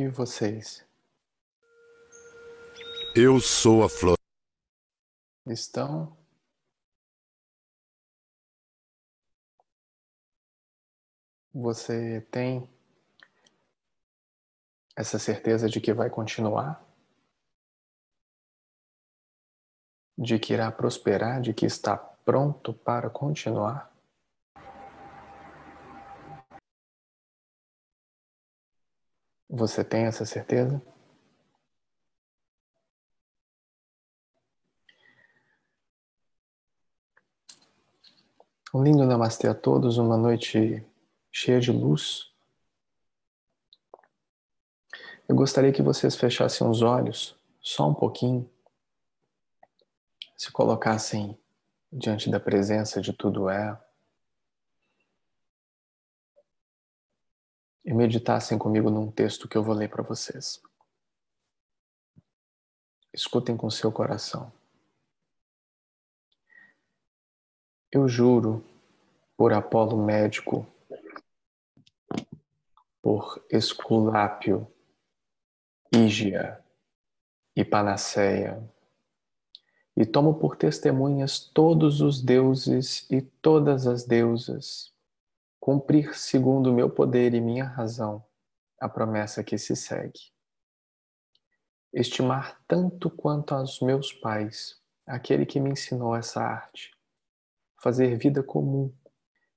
E vocês? Eu sou a flor. Estão? Você tem essa certeza de que vai continuar? De que irá prosperar? De que está pronto para continuar? Você tem essa certeza? Um lindo namastê a todos, uma noite cheia de luz. Eu gostaria que vocês fechassem os olhos só um pouquinho, se colocassem diante da presença de tudo é e meditassem comigo num texto que eu vou ler para vocês. Escutem com seu coração. Eu juro por Apolo médico, por Esculápio, Ígia e Panaceia, e tomo por testemunhas todos os deuses e todas as deusas, cumprir segundo o meu poder e minha razão a promessa que se segue. Estimar tanto quanto aos meus pais aquele que me ensinou essa arte. Fazer vida comum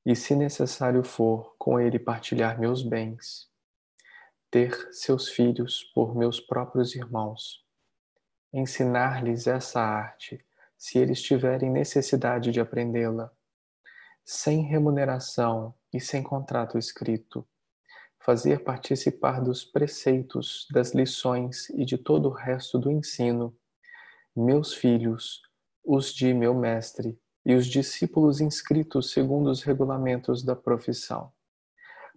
e, se necessário for, com ele partilhar meus bens, ter seus filhos por meus próprios irmãos, ensinar-lhes essa arte, se eles tiverem necessidade de aprendê-la, sem remuneração e sem contrato escrito, fazer participar dos preceitos, das lições e de todo o resto do ensino, meus filhos, os de meu mestre, e os discípulos inscritos segundo os regulamentos da profissão.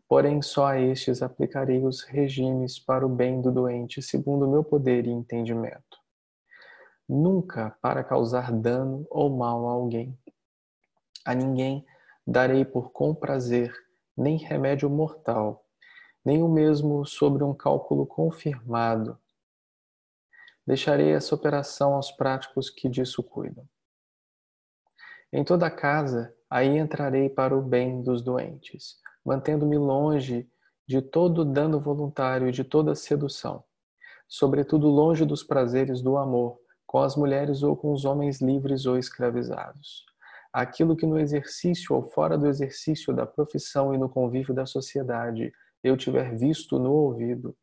Porém, só a estes aplicarei os regimes para o bem do doente, segundo meu poder e entendimento. Nunca para causar dano ou mal a alguém. A ninguém darei por comprazer nem remédio mortal, nem o mesmo sobre um cálculo confirmado. Deixarei essa operação aos práticos que disso cuidam. Em toda casa, aí entrarei para o bem dos doentes, mantendo-me longe de todo dano voluntário e de toda sedução, sobretudo longe dos prazeres do amor, com as mulheres ou com os homens livres ou escravizados. Aquilo que no exercício ou fora do exercício da profissão e no convívio da sociedade eu tiver visto no ouvido,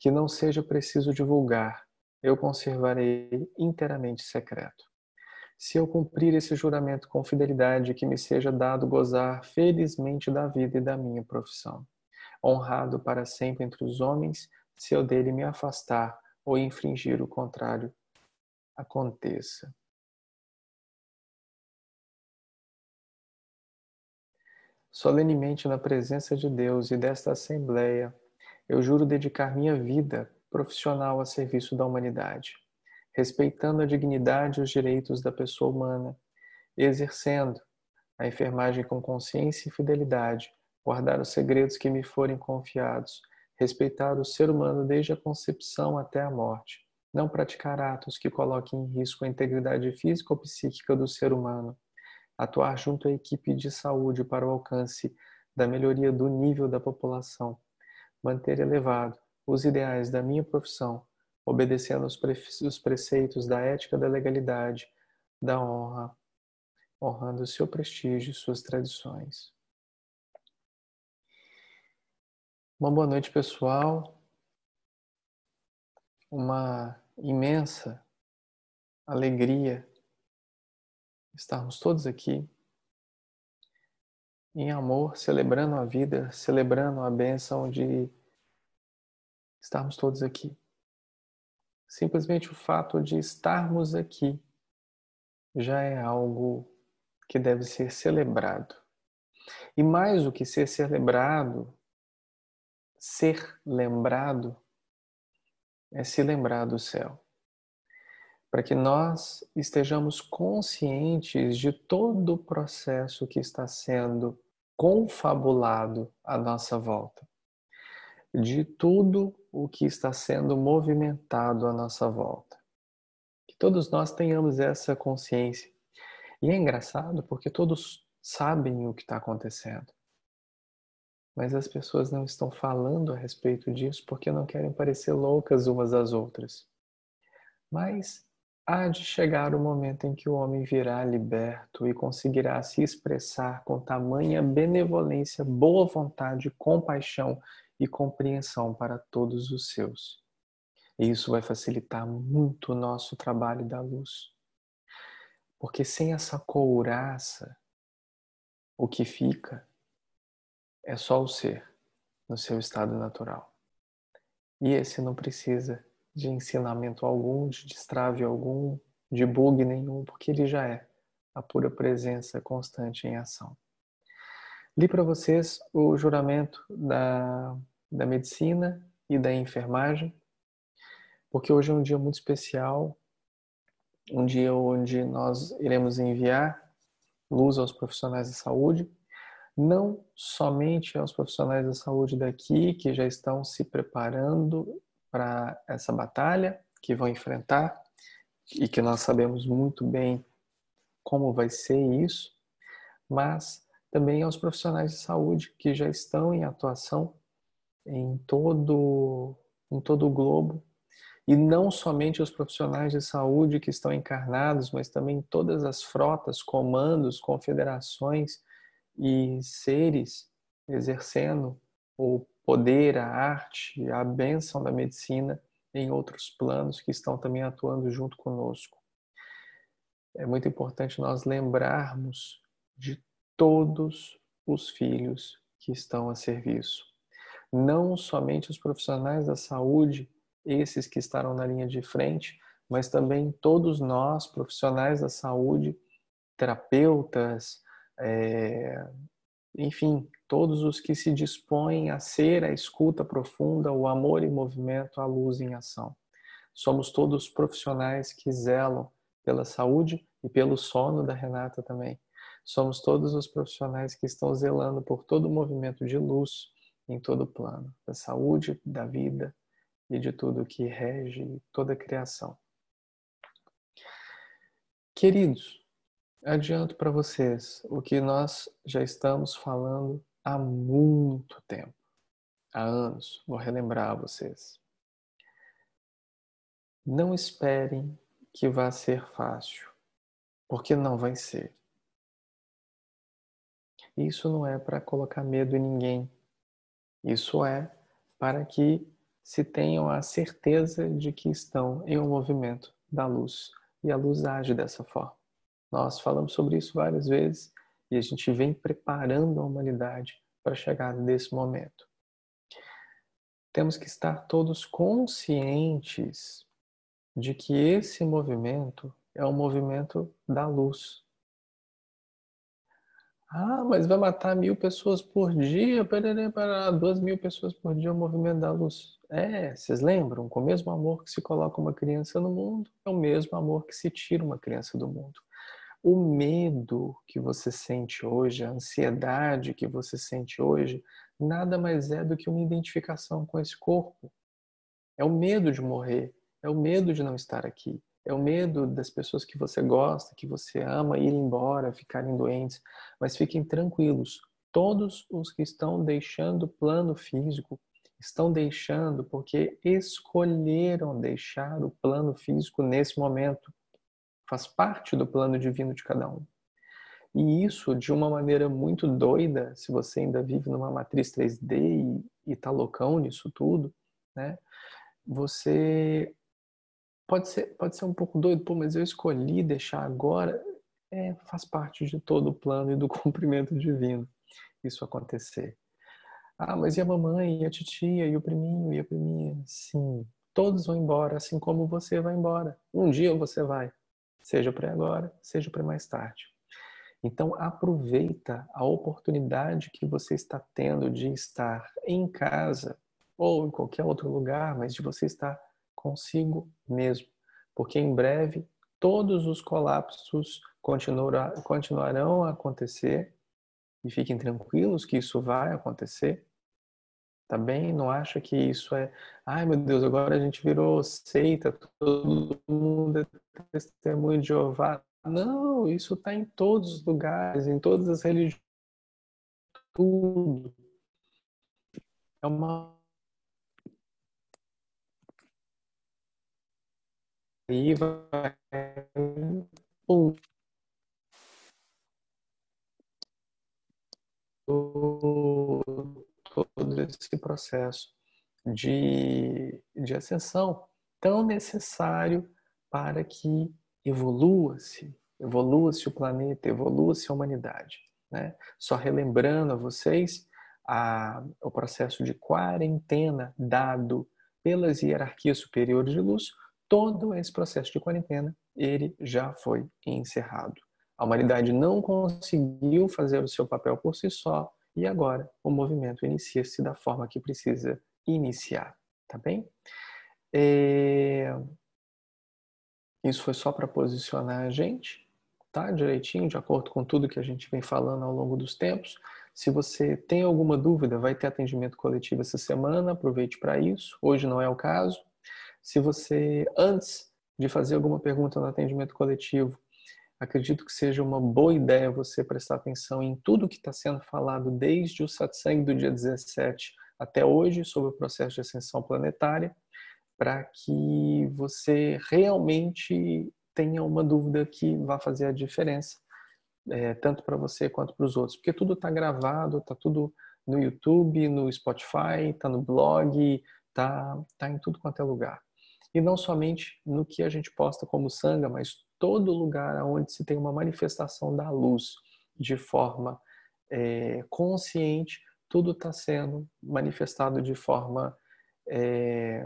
que não seja preciso divulgar, eu conservarei inteiramente secreto se eu cumprir esse juramento com fidelidade, que me seja dado gozar felizmente da vida e da minha profissão. Honrado para sempre entre os homens, se eu dele me afastar ou infringir o contrário, aconteça. Solenemente na presença de Deus e desta Assembleia, eu juro dedicar minha vida profissional a serviço da humanidade respeitando a dignidade e os direitos da pessoa humana, exercendo a enfermagem com consciência e fidelidade, guardar os segredos que me forem confiados, respeitar o ser humano desde a concepção até a morte, não praticar atos que coloquem em risco a integridade física ou psíquica do ser humano, atuar junto à equipe de saúde para o alcance da melhoria do nível da população, manter elevado os ideais da minha profissão obedecendo os preceitos da ética da legalidade, da honra, honrando seu prestígio e suas tradições. Uma boa noite, pessoal. Uma imensa alegria estarmos todos aqui em amor, celebrando a vida, celebrando a bênção de estarmos todos aqui. Simplesmente o fato de estarmos aqui já é algo que deve ser celebrado. E mais do que ser celebrado, ser lembrado é se lembrar do céu. Para que nós estejamos conscientes de todo o processo que está sendo confabulado à nossa volta, de tudo o que está sendo movimentado à nossa volta. Que todos nós tenhamos essa consciência. E é engraçado porque todos sabem o que está acontecendo. Mas as pessoas não estão falando a respeito disso porque não querem parecer loucas umas às outras. Mas há de chegar o momento em que o homem virá liberto e conseguirá se expressar com tamanha benevolência, boa vontade, compaixão e compreensão para todos os seus. E isso vai facilitar muito o nosso trabalho da luz. Porque sem essa couraça, o que fica é só o ser no seu estado natural. E esse não precisa de ensinamento algum, de destrave algum, de bug nenhum, porque ele já é a pura presença constante em ação. Li para vocês o juramento da, da medicina e da enfermagem, porque hoje é um dia muito especial, um dia onde nós iremos enviar luz aos profissionais da saúde, não somente aos profissionais da saúde daqui que já estão se preparando para essa batalha que vão enfrentar e que nós sabemos muito bem como vai ser isso, mas também aos profissionais de saúde que já estão em atuação em todo em todo o globo. E não somente os profissionais de saúde que estão encarnados, mas também todas as frotas, comandos, confederações e seres exercendo o poder, a arte, a bênção da medicina em outros planos que estão também atuando junto conosco. É muito importante nós lembrarmos de todos os filhos que estão a serviço. Não somente os profissionais da saúde, esses que estarão na linha de frente, mas também todos nós, profissionais da saúde, terapeutas, é, enfim, todos os que se dispõem a ser a escuta profunda, o amor em movimento, a luz em ação. Somos todos profissionais que zelam pela saúde e pelo sono da Renata também. Somos todos os profissionais que estão zelando por todo o movimento de luz em todo o plano, da saúde, da vida e de tudo que rege toda a criação. Queridos, adianto para vocês o que nós já estamos falando há muito tempo, há anos, vou relembrar a vocês. Não esperem que vá ser fácil, porque não vai ser. Isso não é para colocar medo em ninguém. Isso é para que se tenham a certeza de que estão em um movimento da luz. E a luz age dessa forma. Nós falamos sobre isso várias vezes e a gente vem preparando a humanidade para a chegada desse momento. Temos que estar todos conscientes de que esse movimento é um movimento da luz. Ah, mas vai matar mil pessoas por dia? Para duas mil pessoas por dia é o movimento da luz. É, vocês lembram? Com o mesmo amor que se coloca uma criança no mundo, é o mesmo amor que se tira uma criança do mundo. O medo que você sente hoje, a ansiedade que você sente hoje, nada mais é do que uma identificação com esse corpo. É o medo de morrer, é o medo de não estar aqui, é o medo das pessoas que você gosta, que você ama ir embora, ficarem doentes. Mas fiquem tranquilos, todos os que estão deixando o plano físico estão deixando porque escolheram deixar o plano físico nesse momento faz parte do plano divino de cada um. E isso, de uma maneira muito doida, se você ainda vive numa matriz 3D e está loucão nisso tudo, né? Você pode ser, pode ser um pouco doido, pô, mas eu escolhi deixar agora. É, faz parte de todo o plano e do cumprimento divino isso acontecer. Ah, mas e a mamãe, e a titia, e o priminho, e a priminha? Sim, todos vão embora, assim como você vai embora. Um dia você vai seja para agora, seja para mais tarde. Então aproveita a oportunidade que você está tendo de estar em casa ou em qualquer outro lugar, mas de você estar consigo mesmo, porque em breve todos os colapsos continuarão a acontecer e fiquem tranquilos que isso vai acontecer, Tá bem? Não acha que isso é, ai meu Deus, agora a gente virou seita, todo mundo é testemunho de Jeová. Não, isso está em todos os lugares, em todas as religiões. Tudo. É uma. Esse processo de, de ascensão tão necessário para que evolua-se, evolua-se o planeta, evolua-se a humanidade. Né? Só relembrando a vocês a, o processo de quarentena dado pelas hierarquias superiores de luz, todo esse processo de quarentena ele já foi encerrado. A humanidade não conseguiu fazer o seu papel por si só e agora o movimento inicia-se da forma que precisa iniciar, tá bem? É... Isso foi só para posicionar a gente, tá? Direitinho, de acordo com tudo que a gente vem falando ao longo dos tempos. Se você tem alguma dúvida, vai ter atendimento coletivo essa semana, aproveite para isso. Hoje não é o caso. Se você, antes de fazer alguma pergunta no atendimento coletivo, acredito que seja uma boa ideia você prestar atenção em tudo que está sendo falado desde o satsang do dia 17 até hoje sobre o processo de ascensão planetária para que você realmente tenha uma dúvida que vá fazer a diferença, é, tanto para você quanto para os outros. Porque tudo está gravado, está tudo no YouTube, no Spotify, está no blog, está tá em tudo quanto é lugar. E não somente no que a gente posta como sanga, mas todo lugar onde se tem uma manifestação da luz de forma é, consciente, tudo está sendo manifestado de forma é,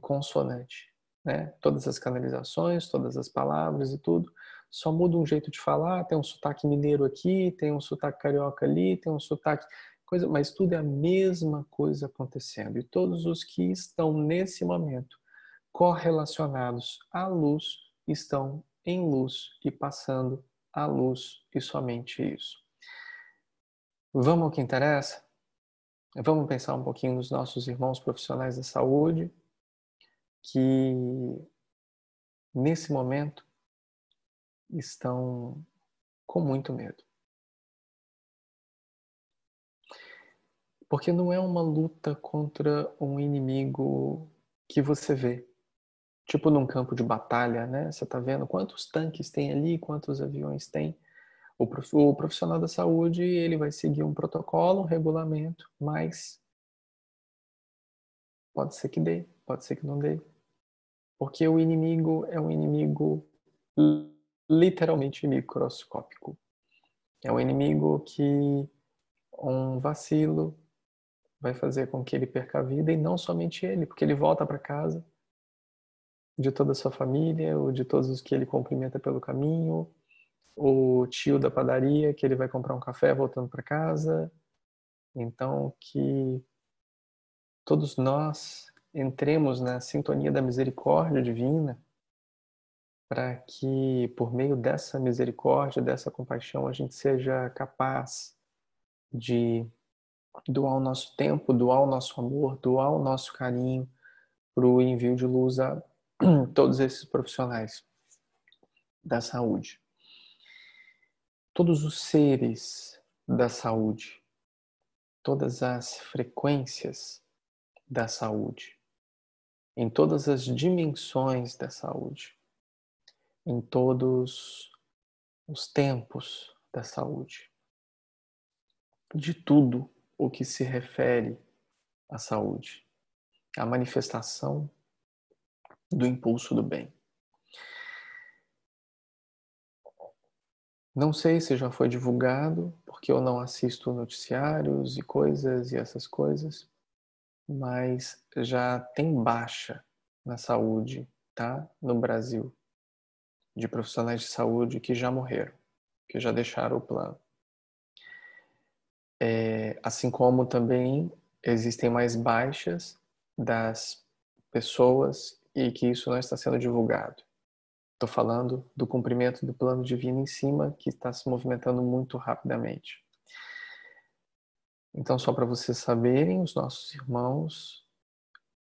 consonante. Né? Todas as canalizações, todas as palavras e tudo. Só muda um jeito de falar, tem um sotaque mineiro aqui, tem um sotaque carioca ali, tem um sotaque. Coisa, mas tudo é a mesma coisa acontecendo. E todos os que estão nesse momento correlacionados à luz estão em luz e passando a luz e somente isso. Vamos ao que interessa? Vamos pensar um pouquinho nos nossos irmãos profissionais da saúde, que nesse momento estão com muito medo. Porque não é uma luta contra um inimigo que você vê. Tipo num campo de batalha, né? Você está vendo quantos tanques tem ali, quantos aviões tem. O profissional da saúde ele vai seguir um protocolo, um regulamento, mas pode ser que dê, pode ser que não dê. Porque o inimigo é um inimigo literalmente microscópico. É um inimigo que um vacilo vai fazer com que ele perca a vida e não somente ele, porque ele volta para casa de toda a sua família, ou de todos os que ele cumprimenta pelo caminho, o tio da padaria que ele vai comprar um café voltando para casa. Então, que todos nós entremos na sintonia da misericórdia divina, para que por meio dessa misericórdia, dessa compaixão, a gente seja capaz de doar o nosso tempo, doar o nosso amor, doar o nosso carinho para o envio de luz a todos esses profissionais da saúde. Todos os seres da saúde, todas as frequências da saúde em todas as dimensões da saúde, em todos os tempos da saúde, de tudo o que se refere à saúde, à manifestação do impulso do bem. Não sei se já foi divulgado, porque eu não assisto noticiários e coisas e essas coisas, mas já tem baixa na saúde, tá? No Brasil, de profissionais de saúde que já morreram, que já deixaram o plano. É, assim como também existem mais baixas das pessoas e que isso não está sendo divulgado. Estou falando do cumprimento do plano divino em cima, que está se movimentando muito rapidamente. Então, só para vocês saberem, os nossos irmãos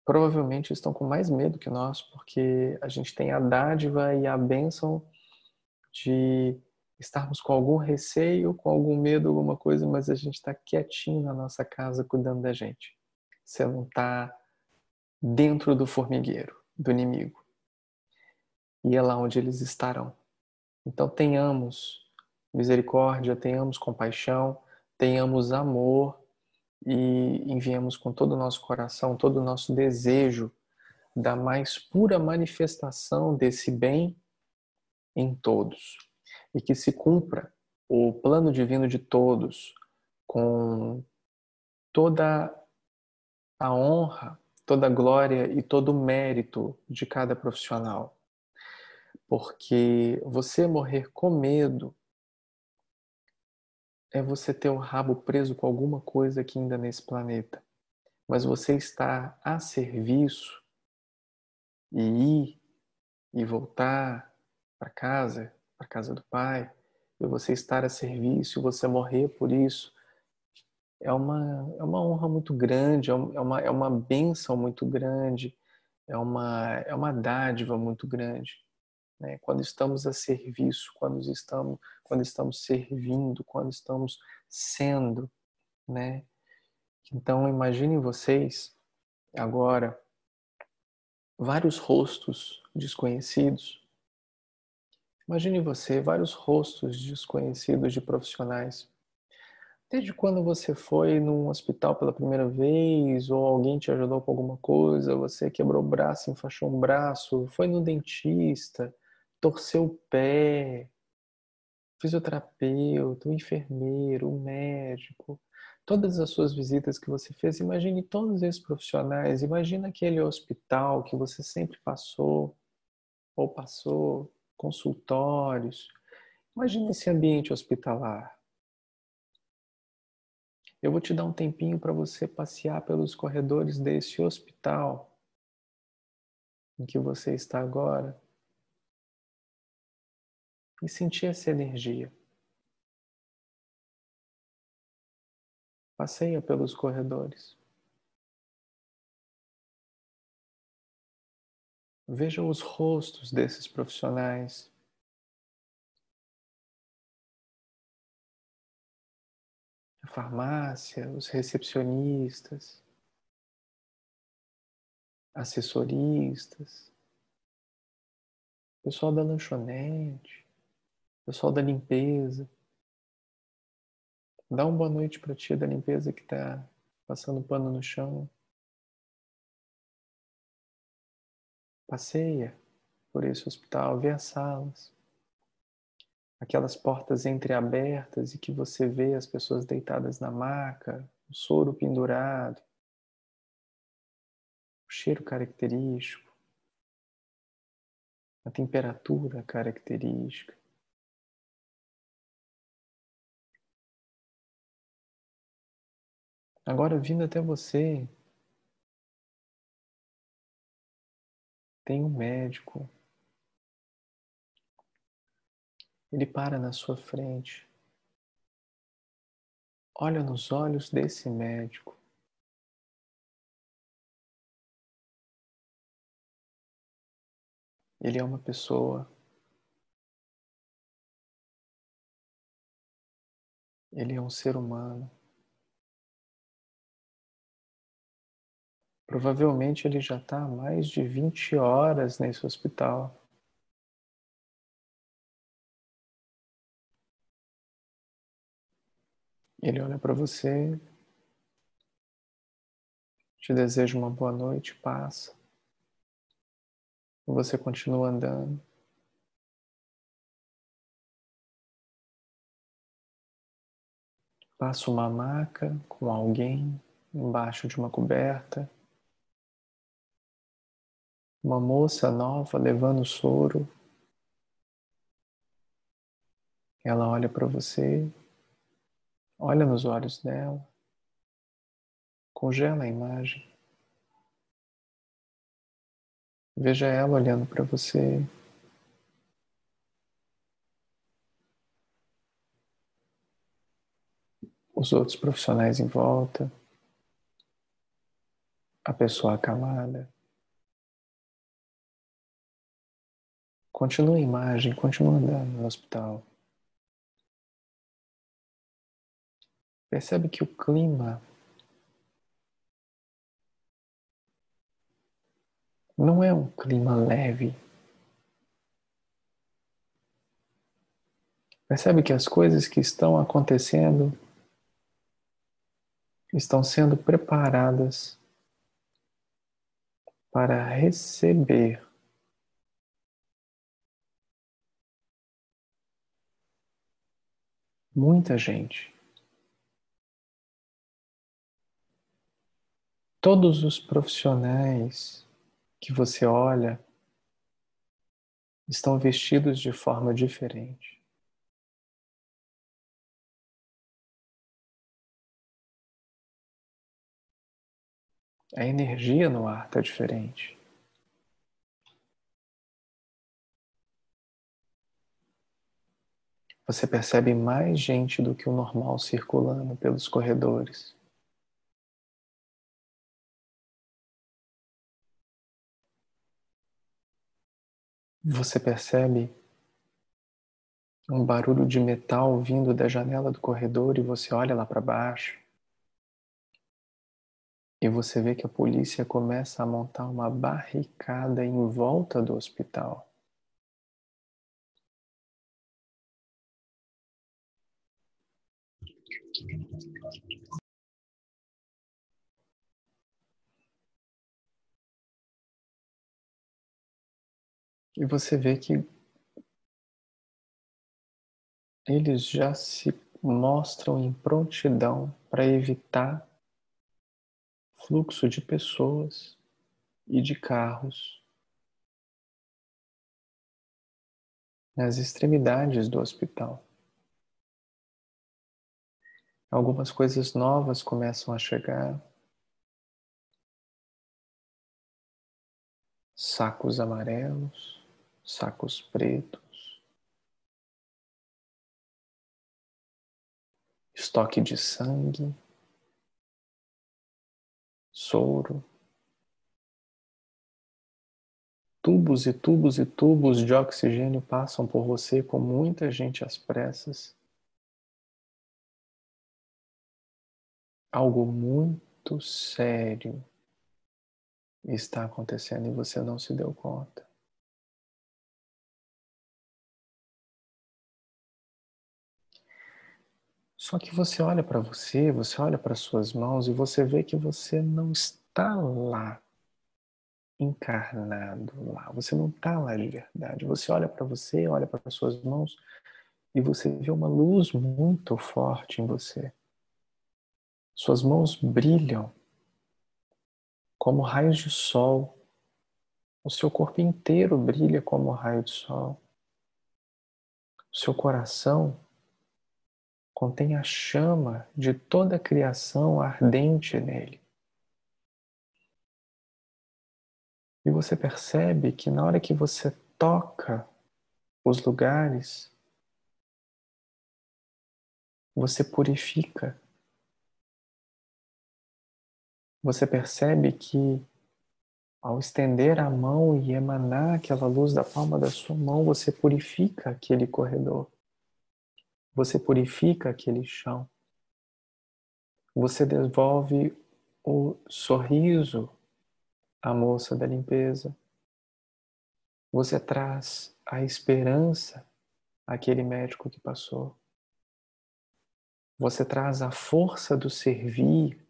provavelmente estão com mais medo que nós, porque a gente tem a dádiva e a bênção de estarmos com algum receio, com algum medo, alguma coisa, mas a gente está quietinho na nossa casa cuidando da gente. Você não está dentro do formigueiro, do inimigo. E é lá onde eles estarão. Então tenhamos misericórdia, tenhamos compaixão, tenhamos amor e enviemos com todo o nosso coração, todo o nosso desejo da mais pura manifestação desse bem em todos e que se cumpra o plano divino de todos com toda a honra, toda a glória e todo o mérito de cada profissional. Porque você morrer com medo é você ter o rabo preso com alguma coisa aqui ainda nesse planeta. Mas você está a serviço e ir e voltar para casa, para casa do Pai, e você estar a serviço, você morrer por isso, é uma, é uma honra muito grande, é, é uma, é uma bênção muito grande, é uma, é uma dádiva muito grande. Né? Quando estamos a serviço, quando estamos, quando estamos servindo, quando estamos sendo. Né? Então, imaginem vocês agora vários rostos desconhecidos. Imagine você, vários rostos desconhecidos de profissionais Desde quando você foi num hospital pela primeira vez, ou alguém te ajudou com alguma coisa, você quebrou o braço, enfaixou um braço, foi no dentista, torceu o pé, fisioterapeuta, um enfermeiro, um médico, todas as suas visitas que você fez, imagine todos esses profissionais, imagine aquele hospital que você sempre passou, ou passou, consultórios, imagine esse ambiente hospitalar. Eu vou te dar um tempinho para você passear pelos corredores desse hospital em que você está agora e sentir essa energia. Passeia pelos corredores. Veja os rostos desses profissionais. Farmácia, os recepcionistas, assessoristas, pessoal da lanchonete, pessoal da limpeza. Dá uma boa noite para a tia da limpeza que está passando pano no chão. Passeia por esse hospital, vê as salas aquelas portas entreabertas e que você vê as pessoas deitadas na maca, o soro pendurado, o cheiro característico, a temperatura característica. Agora, vindo até você, tem um médico Ele para na sua frente. Olha nos olhos desse médico. Ele é uma pessoa. Ele é um ser humano. Provavelmente ele já está há mais de 20 horas nesse hospital. Ele olha para você, te deseja uma boa noite, passa. Você continua andando. Passa uma maca com alguém embaixo de uma coberta. Uma moça nova levando soro. Ela olha para você Olha nos olhos dela. Congela a imagem. Veja ela olhando para você. os outros profissionais em volta, a pessoa acamada. Continua a imagem, continua andando no hospital. Percebe que o clima não é um clima leve. Percebe que as coisas que estão acontecendo estão sendo preparadas para receber muita gente. Todos os profissionais que você olha estão vestidos de forma diferente. A energia no ar está diferente. Você percebe mais gente do que o normal circulando pelos corredores. Você percebe um barulho de metal vindo da janela do corredor e você olha lá para baixo. E você vê que a polícia começa a montar uma barricada em volta do hospital. E você vê que eles já se mostram em prontidão para evitar fluxo de pessoas e de carros nas extremidades do hospital. Algumas coisas novas começam a chegar. Sacos amarelos, sacos pretos, estoque de sangue, soro, tubos e tubos e tubos de oxigênio passam por você com muita gente às pressas. algo muito sério está acontecendo e você não se deu conta. Só que você olha para você, você olha para suas mãos e você vê que você não está lá encarnado lá. Você não está lá de verdade. Você olha para você, olha para suas mãos e você vê uma luz muito forte em você. Suas mãos brilham como raios de sol. O seu corpo inteiro brilha como raio de sol. O seu coração contém a chama de toda a criação ardente nele. E você percebe que na hora que você toca os lugares, você purifica você percebe que ao estender a mão e emanar aquela luz da palma da sua mão, você purifica aquele corredor. Você purifica aquele chão. Você devolve o sorriso à moça da limpeza. Você traz a esperança àquele médico que passou. Você traz a força do servir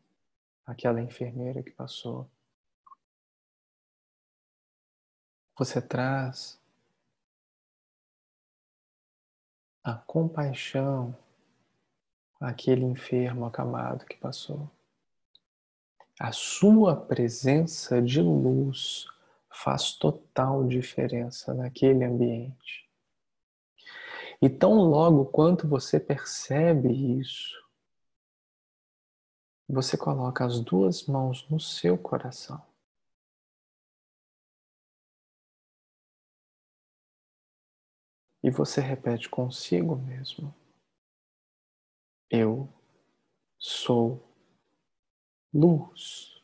aquela enfermeira que passou. Você traz a compaixão àquele enfermo acamado que passou. A sua presença de luz faz total diferença naquele ambiente. E tão logo quanto você percebe isso, você coloca as duas mãos no seu coração. E você repete consigo mesmo: Eu sou luz.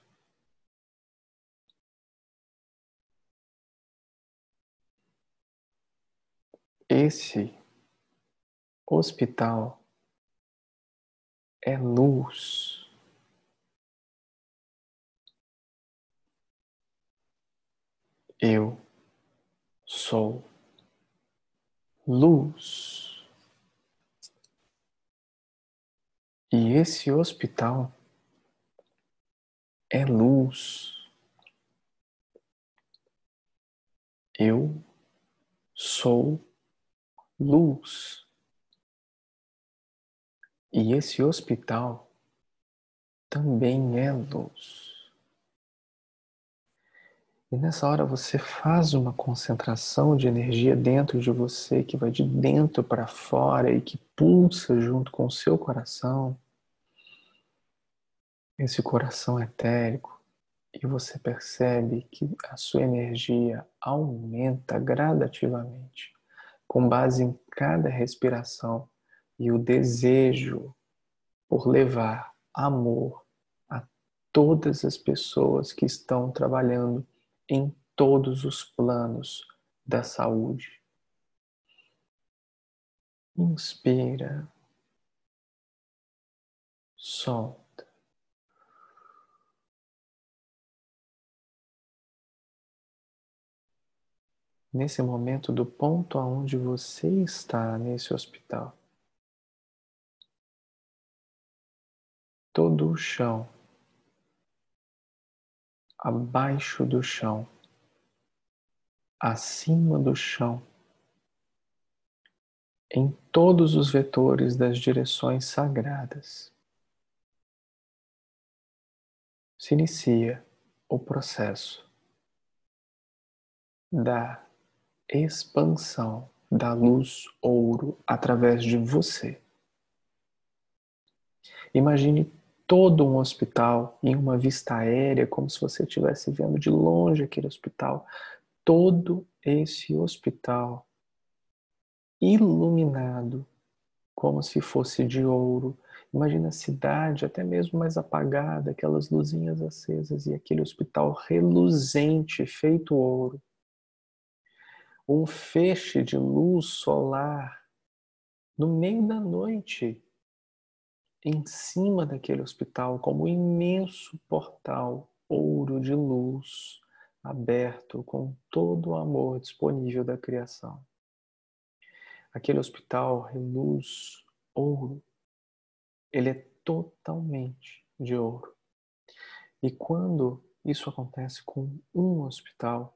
Esse hospital é luz. Eu sou luz. E esse hospital é luz. Eu sou luz. E esse hospital também é luz. E nessa hora você faz uma concentração de energia dentro de você que vai de dentro para fora e que pulsa junto com o seu coração. Esse coração etérico e você percebe que a sua energia aumenta gradativamente com base em cada respiração e o desejo por levar amor a todas as pessoas que estão trabalhando em todos os planos da saúde. Inspira, solta. Nesse momento, do ponto aonde você está nesse hospital, todo o chão, abaixo do chão, acima do chão, em todos os vetores das direções sagradas. Se inicia o processo da expansão da luz ouro através de você. Imagine todo um hospital em uma vista aérea, como se você estivesse vendo de longe aquele hospital. Todo esse hospital iluminado, como se fosse de ouro. Imagina a cidade até mesmo mais apagada, aquelas luzinhas acesas e aquele hospital reluzente, feito ouro. Um feixe de luz solar no meio da noite em cima daquele hospital como um imenso portal ouro de luz aberto com todo o amor disponível da criação. Aquele hospital reluz ouro. Ele é totalmente de ouro. E quando isso acontece com um hospital,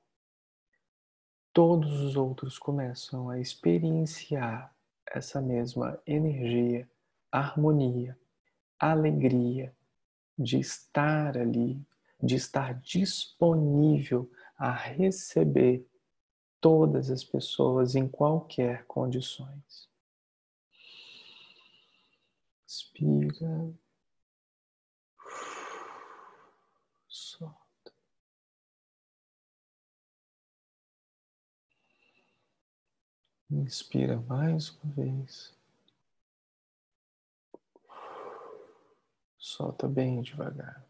todos os outros começam a experienciar essa mesma energia harmonia, alegria de estar ali, de estar disponível a receber todas as pessoas em qualquer condições. Inspira. Solta. Inspira mais uma vez. Solta bem devagar.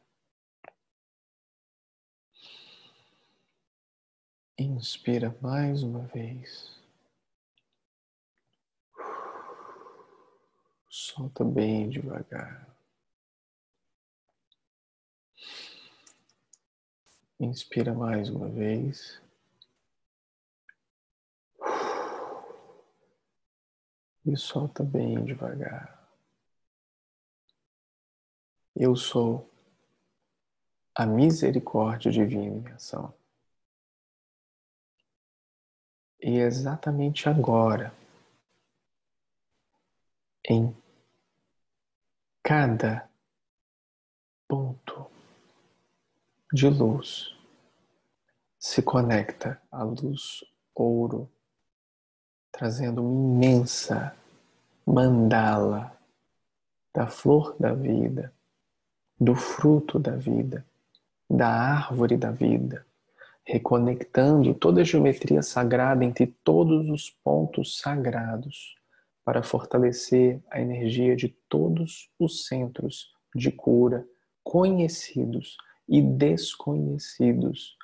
Inspira mais uma vez. Solta bem devagar. Inspira mais uma vez. E solta bem devagar. Eu sou a misericórdia divina em ação. E exatamente agora, em cada ponto de luz, se conecta a luz ouro, trazendo uma imensa mandala da flor da vida do fruto da vida, da árvore da vida, reconectando toda a geometria sagrada entre todos os pontos sagrados para fortalecer a energia de todos os centros de cura, conhecidos e desconhecidos,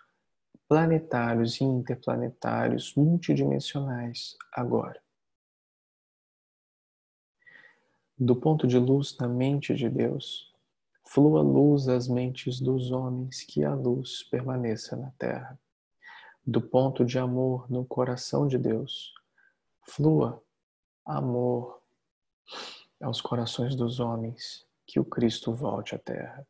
planetários e interplanetários, multidimensionais, agora. Do ponto de luz na mente de Deus, flua luz às mentes dos homens, que a luz permaneça na terra. Do ponto de amor no coração de Deus, flua amor aos corações dos homens, que o Cristo volte à terra.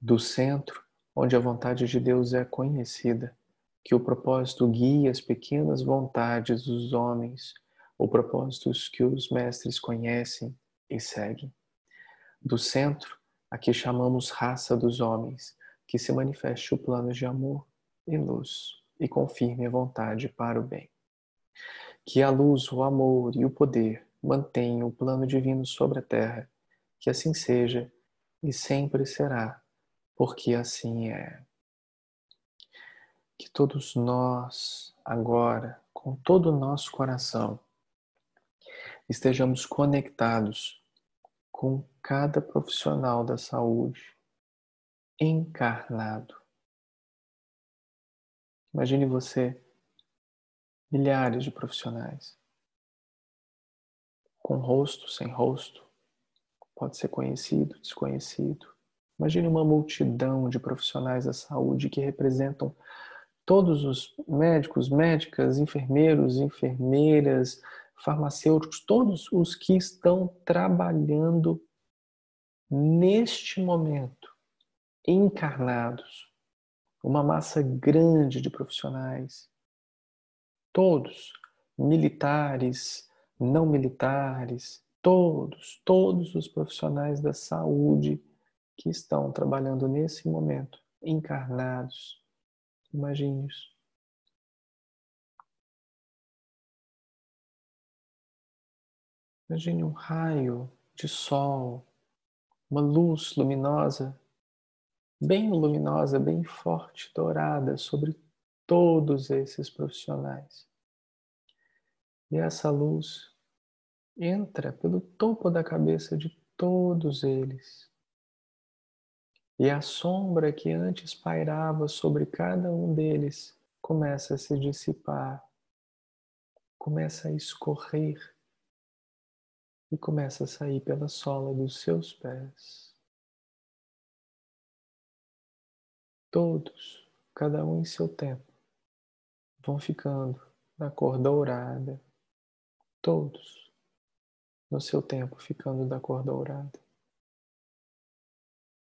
Do centro, onde a vontade de Deus é conhecida, que o propósito guie as pequenas vontades dos homens, ou propósitos que os mestres conhecem e seguem. Do centro, a que chamamos raça dos homens, que se manifeste o plano de amor e luz e confirme a vontade para o bem. Que a luz, o amor e o poder mantenham o plano divino sobre a terra, que assim seja e sempre será, porque assim é. Que todos nós, agora, com todo o nosso coração, estejamos conectados com cada profissional da saúde encarnado. Imagine você milhares de profissionais, com rosto, sem rosto, pode ser conhecido, desconhecido. Imagine uma multidão de profissionais da saúde que representam todos os médicos, médicas, enfermeiros, enfermeiras, farmacêuticos, todos os que estão trabalhando neste momento, encarnados, uma massa grande de profissionais Todos, militares, não militares, todos, todos os profissionais da saúde que estão trabalhando nesse momento, encarnados. Imagine isso. Imagine um raio de sol, uma luz luminosa, bem luminosa, bem forte, dourada sobre todos esses profissionais. E essa luz entra pelo topo da cabeça de todos eles. E a sombra que antes pairava sobre cada um deles começa a se dissipar, começa a escorrer e começa a sair pela sola dos seus pés. Todos, cada um em seu tempo vão ficando na cor dourada, todos no seu tempo ficando da cor dourada.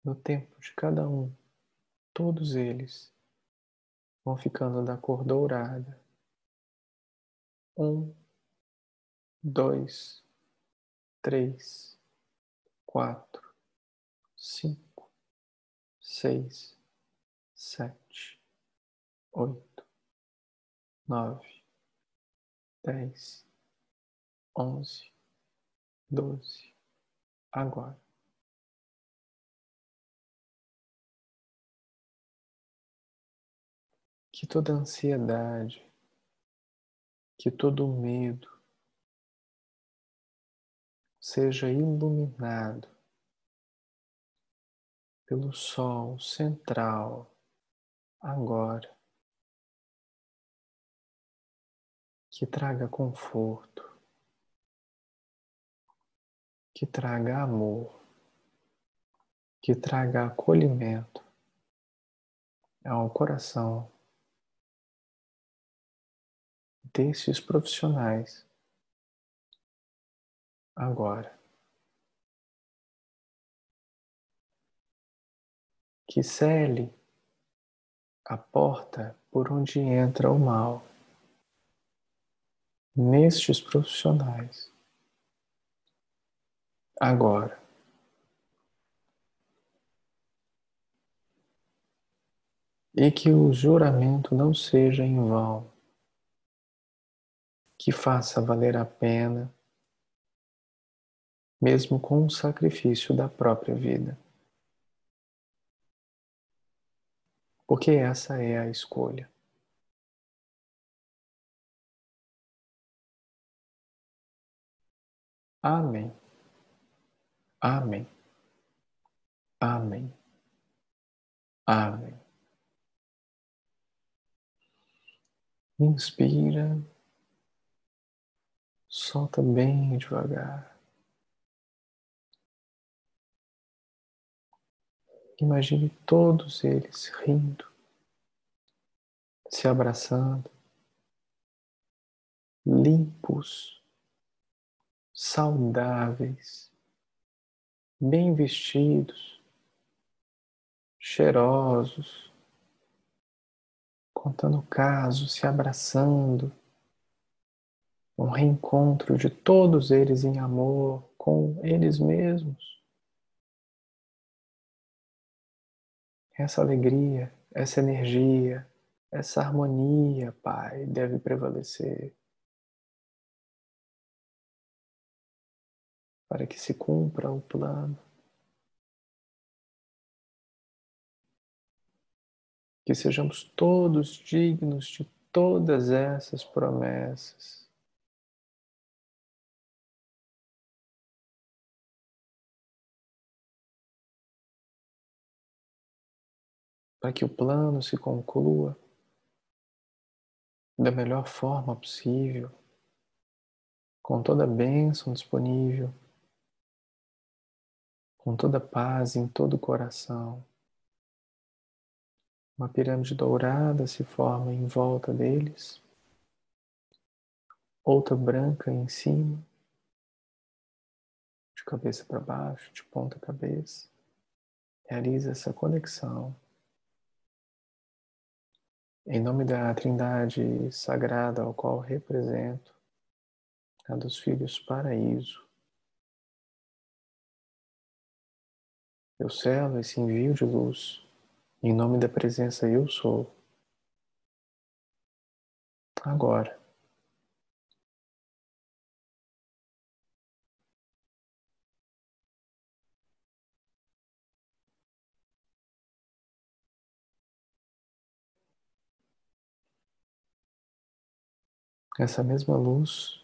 No tempo de cada um, todos eles vão ficando da cor dourada. Um, dois, três, quatro, cinco, seis, sete, oito nove, dez, onze, doze. Agora. Que toda ansiedade, que todo medo seja iluminado pelo sol central agora. que traga conforto, que traga amor, que traga acolhimento ao coração desses profissionais agora. Que cele a porta por onde entra o mal nestes profissionais. Agora. E que o juramento não seja em vão, que faça valer a pena, mesmo com o sacrifício da própria vida. Porque essa é a escolha. Amém. Amém. Amém. Amém. Inspira, solta bem devagar. Imagine todos eles rindo, se abraçando, limpos, saudáveis, bem vestidos, cheirosos, contando casos, se abraçando, um reencontro de todos eles em amor com eles mesmos. Essa alegria, essa energia, essa harmonia, Pai, deve prevalecer. Para que se cumpra o plano. Que sejamos todos dignos de todas essas promessas. Para que o plano se conclua da melhor forma possível, com toda a bênção disponível, com toda a paz em todo o coração. Uma pirâmide dourada se forma em volta deles, outra branca em cima, de cabeça para baixo, de ponta cabeça. Realiza essa conexão em nome da Trindade Sagrada, ao qual represento, a dos Filhos Paraíso, eu selo esse envio de luz em nome da presença Eu Sou. Agora. Essa mesma luz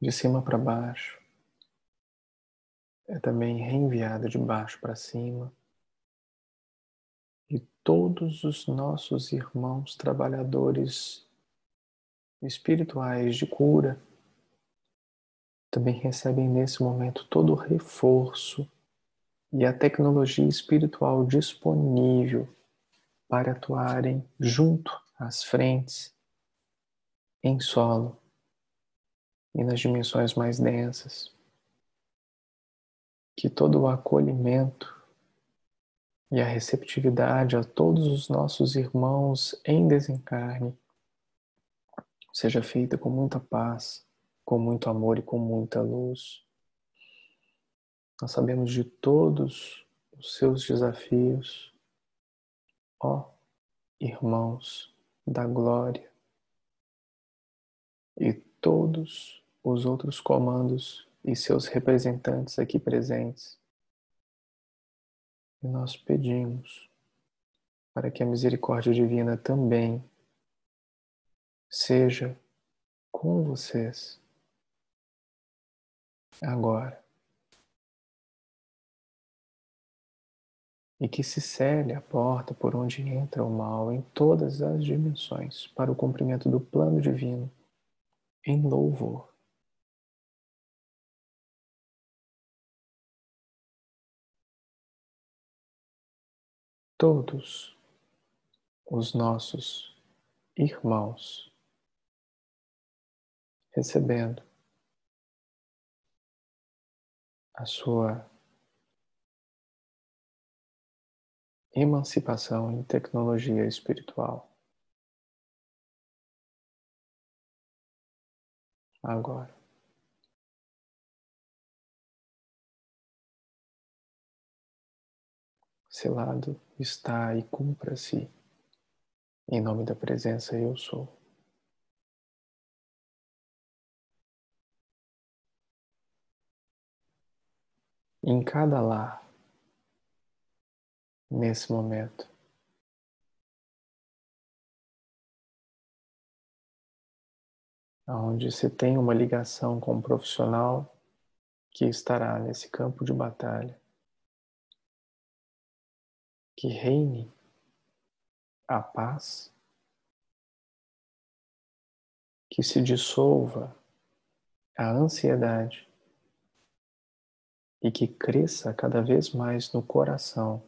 de cima para baixo é também reenviada de baixo para cima. E todos os nossos irmãos trabalhadores espirituais de cura também recebem nesse momento todo o reforço e a tecnologia espiritual disponível para atuarem junto às frentes em solo e nas dimensões mais densas. Que todo o acolhimento e a receptividade a todos os nossos irmãos em desencarne seja feita com muita paz, com muito amor e com muita luz. Nós sabemos de todos os seus desafios, ó irmãos da glória e todos os outros comandos e seus representantes aqui presentes. E nós pedimos para que a misericórdia divina também seja com vocês agora. E que se cele a porta por onde entra o mal em todas as dimensões para o cumprimento do plano divino em louvor. Todos os nossos irmãos recebendo a sua emancipação em tecnologia espiritual. Agora. Selado está e cumpra-se em nome da presença eu sou. Em cada lar, nesse momento, onde se tem uma ligação com um profissional que estará nesse campo de batalha. Que reine a paz, que se dissolva a ansiedade. E que cresça cada vez mais no coração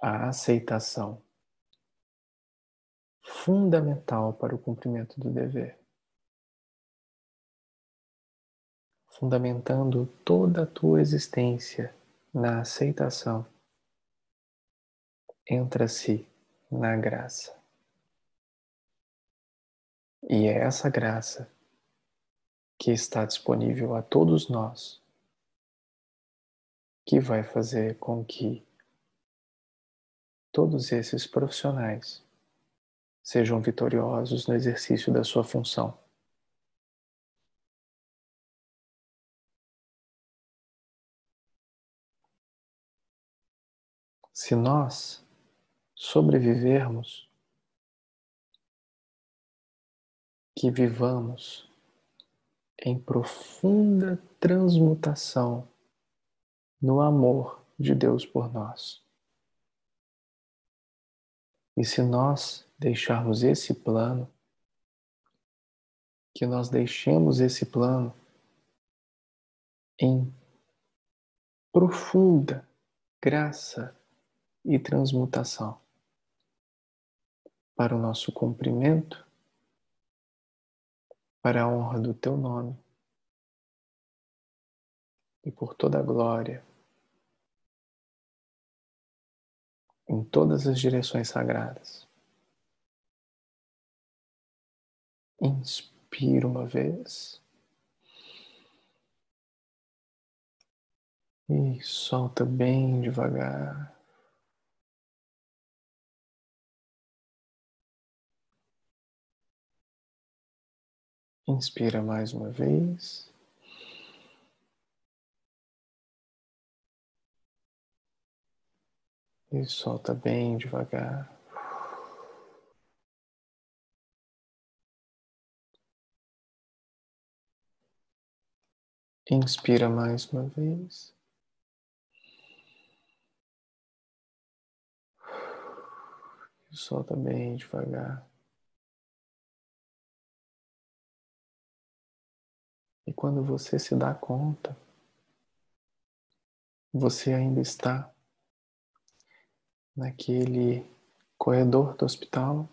a aceitação, fundamental para o cumprimento do dever. Fundamentando toda a tua existência na aceitação, entra-se na graça. E é essa graça que está disponível a todos nós que vai fazer com que todos esses profissionais sejam vitoriosos no exercício da sua função. Se nós sobrevivermos, que vivamos em profunda transmutação no amor de Deus por nós. E se nós deixarmos esse plano, que nós deixemos esse plano em profunda graça e transmutação para o nosso cumprimento, para a honra do teu nome e por toda a glória em todas as direções sagradas. Inspira uma vez. E solta bem devagar. Inspira mais uma vez. E solta bem devagar. Inspira mais uma vez. E solta bem devagar. E quando você se dá conta, você ainda está naquele corredor do hospital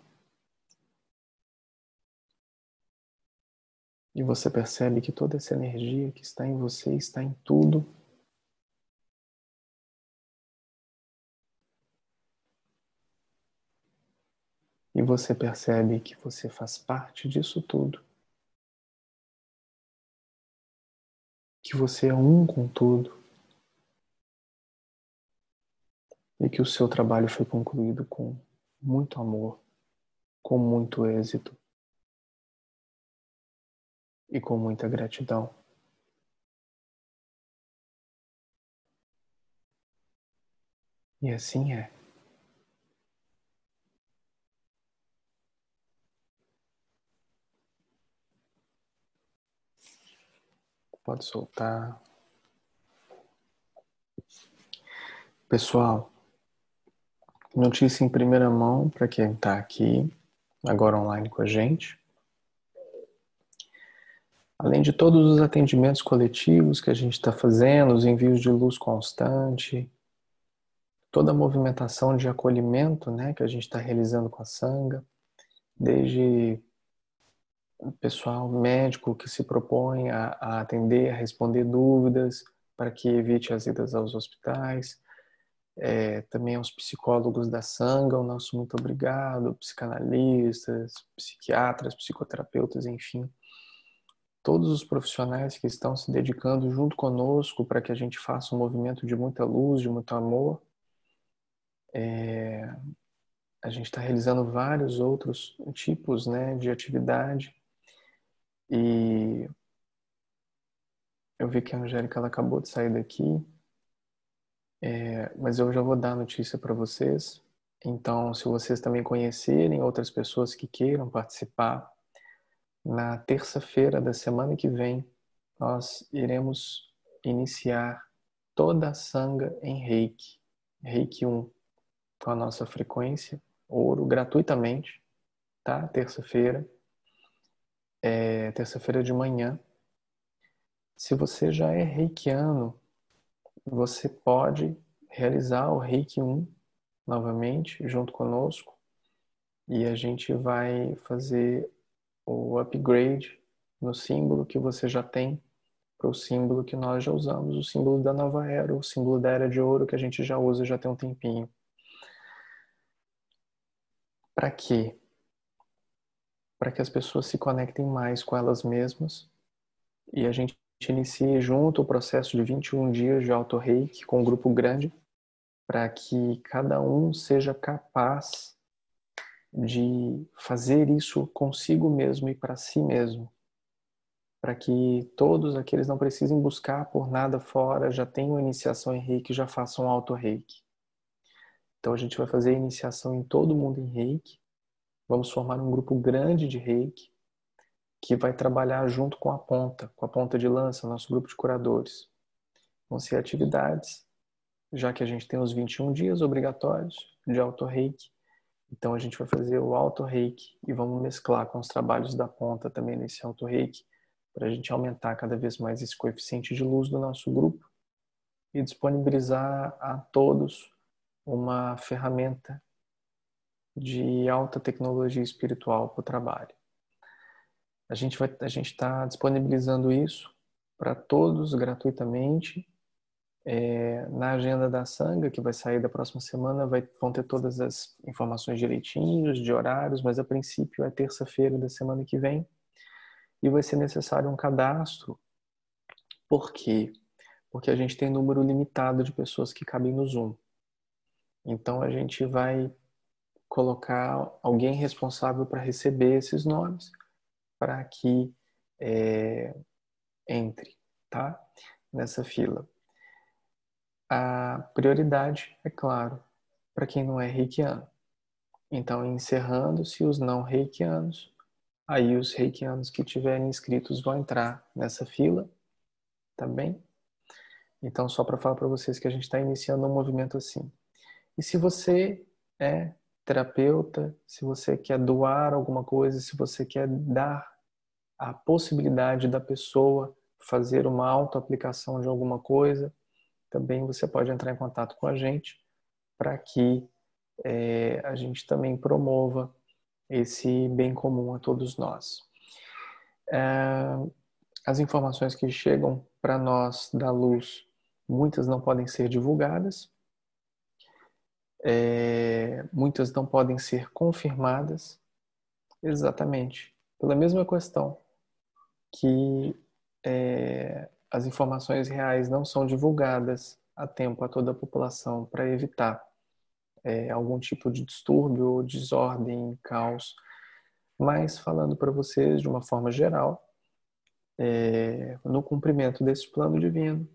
e você percebe que toda essa energia que está em você está em tudo. E você percebe que você faz parte disso tudo. Que você é um com tudo. e que o seu trabalho foi concluído com muito amor, com muito êxito e com muita gratidão. E assim é. Pode soltar. Pessoal, Notícia em primeira mão para quem está aqui, agora online com a gente. Além de todos os atendimentos coletivos que a gente está fazendo, os envios de luz constante, toda a movimentação de acolhimento né, que a gente está realizando com a Sanga, desde pessoal médico que se propõe a, a atender, a responder dúvidas para que evite as idas aos hospitais, é, também aos psicólogos da Sanga, o nosso muito obrigado, psicanalistas, psiquiatras, psicoterapeutas, enfim, todos os profissionais que estão se dedicando junto conosco para que a gente faça um movimento de muita luz, de muito amor. É, a gente está realizando vários outros tipos né, de atividade e eu vi que a Angélica ela acabou de sair daqui é, mas eu já vou dar a notícia para vocês. Então, se vocês também conhecerem outras pessoas que queiram participar, na terça-feira da semana que vem, nós iremos iniciar toda a sanga em Reiki, Reiki 1, com a nossa frequência ouro gratuitamente, tá? Terça-feira, é, terça-feira de manhã. Se você já é reikiano, você pode realizar o Reiki 1 novamente junto conosco e a gente vai fazer o upgrade no símbolo que você já tem para o símbolo que nós já usamos, o símbolo da nova era, o símbolo da era de ouro que a gente já usa já tem um tempinho. Para quê? Para que as pessoas se conectem mais com elas mesmas e a gente inicie junto o processo de 21 dias de auto reiki com um grupo grande para que cada um seja capaz de fazer isso consigo mesmo e para si mesmo para que todos aqueles não precisem buscar por nada fora, já tenham iniciação em reiki, já façam auto reiki. Então a gente vai fazer a iniciação em todo mundo em reiki. Vamos formar um grupo grande de reiki que vai trabalhar junto com a ponta, com a ponta de lança, nosso grupo de curadores. Vão ser atividades, já que a gente tem os 21 dias obrigatórios de auto reiki. Então a gente vai fazer o auto reiki e vamos mesclar com os trabalhos da ponta também nesse auto reiki para a gente aumentar cada vez mais esse coeficiente de luz do nosso grupo e disponibilizar a todos uma ferramenta de alta tecnologia espiritual para o trabalho. A gente vai, a gente está disponibilizando isso para todos gratuitamente. É, na agenda da Sanga, que vai sair da próxima semana, vai, vão ter todas as informações direitinhos, de horários, mas a princípio é terça-feira da semana que vem e vai ser necessário um cadastro. Por quê? Porque a gente tem número limitado de pessoas que cabem no Zoom. Então a gente vai colocar alguém responsável para receber esses nomes para que é, entre, tá? Nessa fila. A prioridade, é claro, para quem não é reikiano. Então, encerrando-se os não reikianos, Aí os reikianos que tiverem inscritos vão entrar nessa fila, tá bem? Então, só para falar para vocês que a gente está iniciando um movimento assim. E se você é terapeuta, se você quer doar alguma coisa, se você quer dar a possibilidade da pessoa fazer uma autoaplicação de alguma coisa, também você pode entrar em contato com a gente para que é, a gente também promova esse bem comum a todos nós. É, as informações que chegam para nós da luz, muitas não podem ser divulgadas, é, muitas não podem ser confirmadas, exatamente pela mesma questão que é, as informações reais não são divulgadas a tempo a toda a população para evitar é, algum tipo de distúrbio, desordem, caos. Mas falando para vocês de uma forma geral, é, no cumprimento desse plano divino,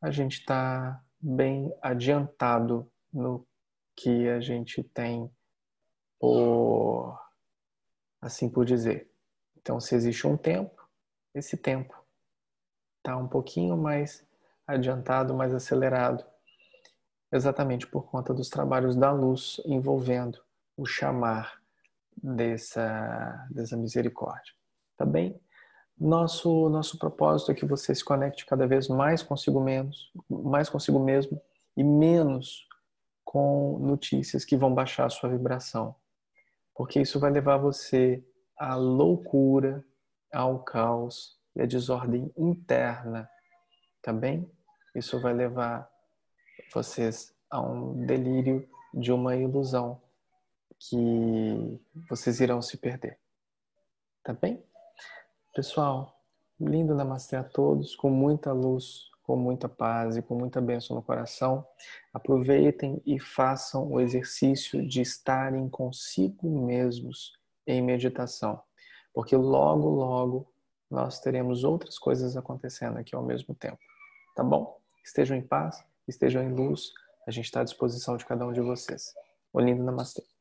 a gente está bem adiantado no que a gente tem por, assim por dizer. Então, se existe um tempo, esse tempo está um pouquinho mais adiantado, mais acelerado exatamente por conta dos trabalhos da luz envolvendo o chamar dessa, dessa misericórdia. Tá bem? Nosso, nosso propósito é que você se conecte cada vez mais consigo menos, mais consigo mesmo e menos com notícias que vão baixar a sua vibração. Porque isso vai levar você à loucura, ao caos e à desordem interna. Tá bem? Isso vai levar vocês a um delírio de uma ilusão que vocês irão se perder. Tá bem? Pessoal, lindo namastê a todos, com muita luz, com muita paz e com muita bênção no coração. Aproveitem e façam o exercício de estarem consigo mesmos em meditação, porque logo, logo nós teremos outras coisas acontecendo aqui ao mesmo tempo. Tá bom? Estejam em paz estejam em luz. A gente está à disposição de cada um de vocês. O lindo Namastê.